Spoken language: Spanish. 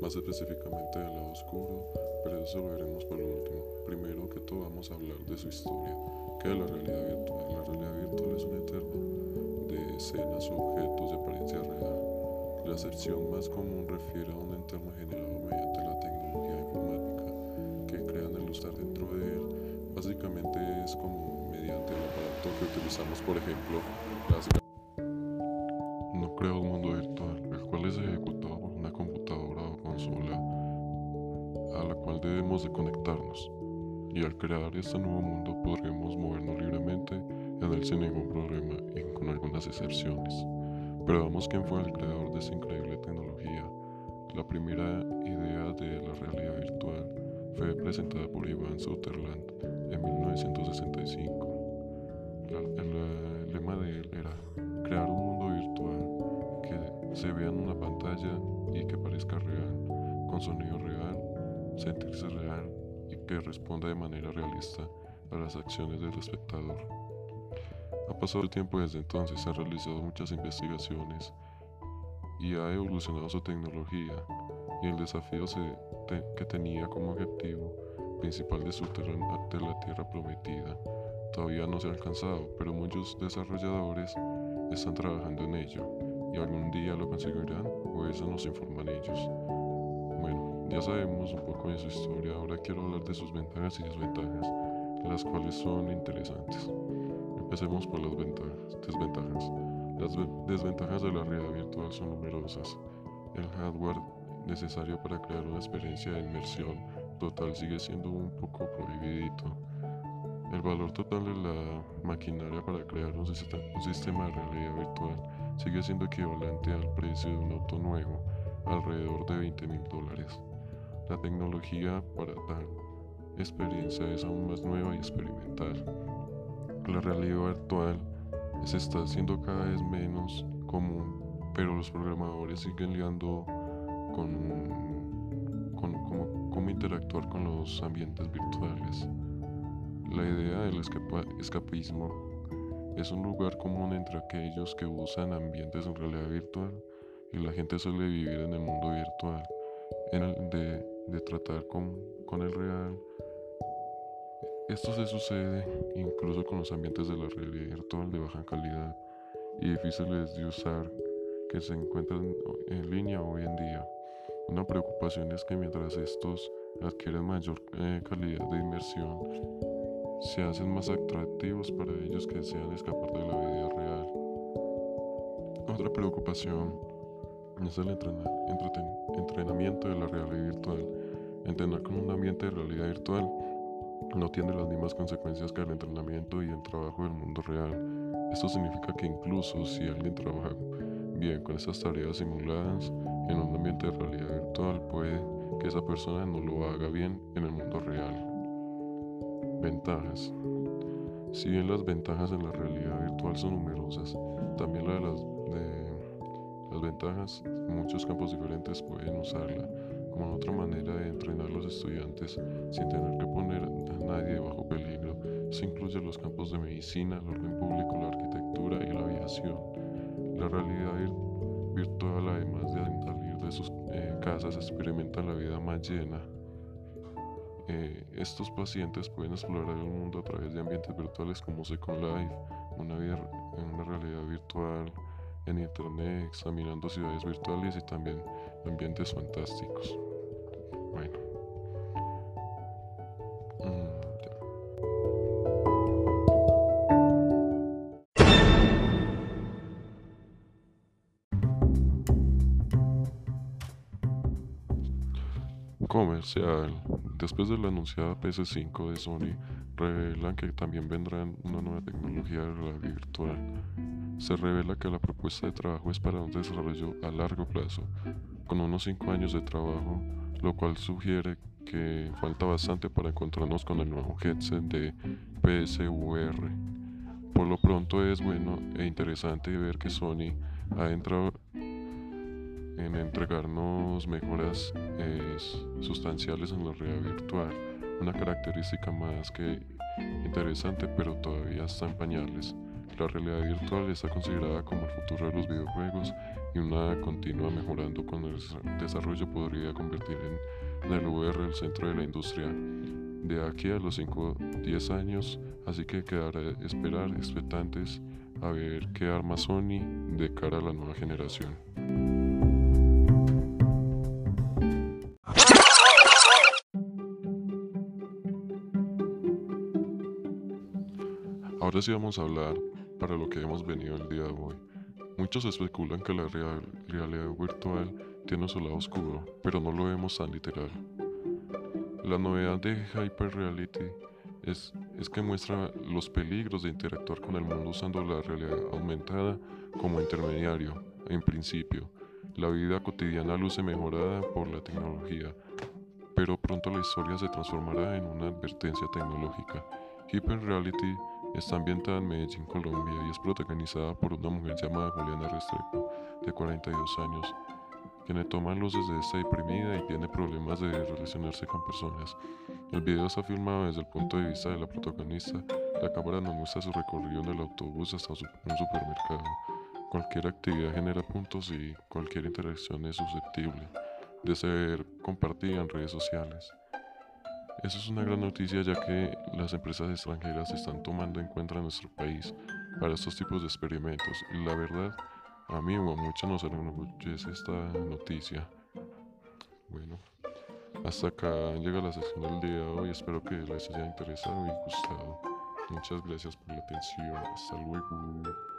más específicamente del lado oscuro, pero eso lo veremos por último. Primero que todo vamos a hablar de su historia, que es la realidad virtual. La realidad virtual es un entorno de escenas objetos de apariencia real. La acepción más común refiere a un entorno generado mediante la tecnología informática que crean el usar dentro de él. Básicamente es como mediante el aparato que utilizamos, por ejemplo, las de conectarnos. Y al crear este nuevo mundo podremos movernos libremente en él sin ningún problema y con algunas excepciones. Pero vamos quién fue el creador de esta increíble tecnología. La primera idea de la realidad virtual fue presentada por Ivan Sutherland en 1965. el lema de él era crear un mundo virtual que se vea en una pantalla y que parezca real, con sonido real, sentirse real y que responda de manera realista a las acciones del espectador. Ha pasado el tiempo desde entonces, se han realizado muchas investigaciones y ha evolucionado su tecnología y el desafío que tenía como objetivo principal de, su de la Tierra prometida todavía no se ha alcanzado, pero muchos desarrolladores están trabajando en ello y algún día lo conseguirán o eso nos informan ellos. Ya sabemos un poco de su historia, ahora quiero hablar de sus ventajas y desventajas, las cuales son interesantes. Empecemos por las ventajas, desventajas. Las desventajas de la realidad virtual son numerosas. El hardware necesario para crear una experiencia de inmersión total sigue siendo un poco prohibidito. El valor total de la maquinaria para crear un, sistema de realidad virtual sigue siendo equivalente al precio de un auto nuevo, alrededor de 20 mil dólares. La tecnología para tal experiencia es aún más nueva y experimental. La realidad virtual se está haciendo cada vez menos común, pero los programadores siguen liando con, con cómo interactuar con los ambientes virtuales. La idea del escapismo es un lugar común entre aquellos que usan ambientes en realidad virtual y la gente suele vivir en el mundo virtual, en el de, de tratar con, con el real. Esto se sucede incluso con los ambientes de la realidad virtual de baja calidad y difíciles de usar que se encuentran en línea hoy en día. Una preocupación es que mientras estos adquieren mayor eh, calidad de inmersión, se hacen más atractivos para ellos que desean escapar de la vida real. Otra preocupación es el entrenamiento de la realidad virtual. Entrenar con un ambiente de realidad virtual no tiene las mismas consecuencias que el entrenamiento y el trabajo del mundo real. Esto significa que incluso si alguien trabaja bien con esas tareas simuladas en un ambiente de realidad virtual, puede que esa persona no lo haga bien en el mundo real. Ventajas. Si bien las ventajas en la realidad virtual son numerosas, también las, de las ventajas, muchos campos diferentes pueden usarla como otra manera de entrenar a los estudiantes sin tener que poner a nadie bajo peligro. Eso incluye los campos de medicina, el orden público, la arquitectura y la aviación. La realidad virtual, además de salir de sus eh, casas, experimenta la vida más llena eh, estos pacientes pueden explorar el mundo a través de ambientes virtuales como Second Life, una, vida, una realidad virtual, en Internet, examinando ciudades virtuales y también ambientes fantásticos. Bueno. Comercial. Después de la anunciada PS5 de Sony, revelan que también vendrá una nueva tecnología de realidad virtual. Se revela que la propuesta de trabajo es para un desarrollo a largo plazo, con unos 5 años de trabajo, lo cual sugiere que falta bastante para encontrarnos con el nuevo headset de PSVR. Por lo pronto es bueno e interesante ver que Sony ha entrado en entregarnos mejoras eh, sustanciales en la realidad virtual, una característica más que interesante pero todavía está en pañales. La realidad virtual está considerada como el futuro de los videojuegos y una continua mejorando con el desarrollo podría convertir en, el VR el centro de la industria de aquí a los 5 10 años, así que quedará esperar expectantes a ver qué arma Sony de cara a la nueva generación. Ahora sí vamos a hablar para lo que hemos venido el día de hoy. Muchos especulan que la realidad virtual tiene su lado oscuro, pero no lo vemos tan literal. La novedad de Hyper Reality es, es, que muestra los peligros de interactuar con el mundo usando la realidad aumentada como intermediario, en principio. La vida cotidiana luce mejorada por la tecnología, pero pronto la historia se transformará en una advertencia tecnológica. Hyper Reality Está ambientada en Medellín, Colombia y es protagonizada por una mujer llamada Juliana Restrepo, de 42 años, quien toma luces de esta deprimida y tiene problemas de relacionarse con personas. El video está filmado desde el punto de vista de la protagonista. La cámara nos muestra su recorrido en el autobús hasta un supermercado. Cualquier actividad genera puntos y cualquier interacción es susceptible de ser compartida en redes sociales. Eso es una gran noticia ya que las empresas extranjeras están tomando en cuenta nuestro país para estos tipos de experimentos y la verdad a mí o a muchos nos enorgullece esta noticia. Bueno, hasta acá llega la sesión del día de hoy, espero que les haya interesado y gustado. Muchas gracias por la atención, hasta luego.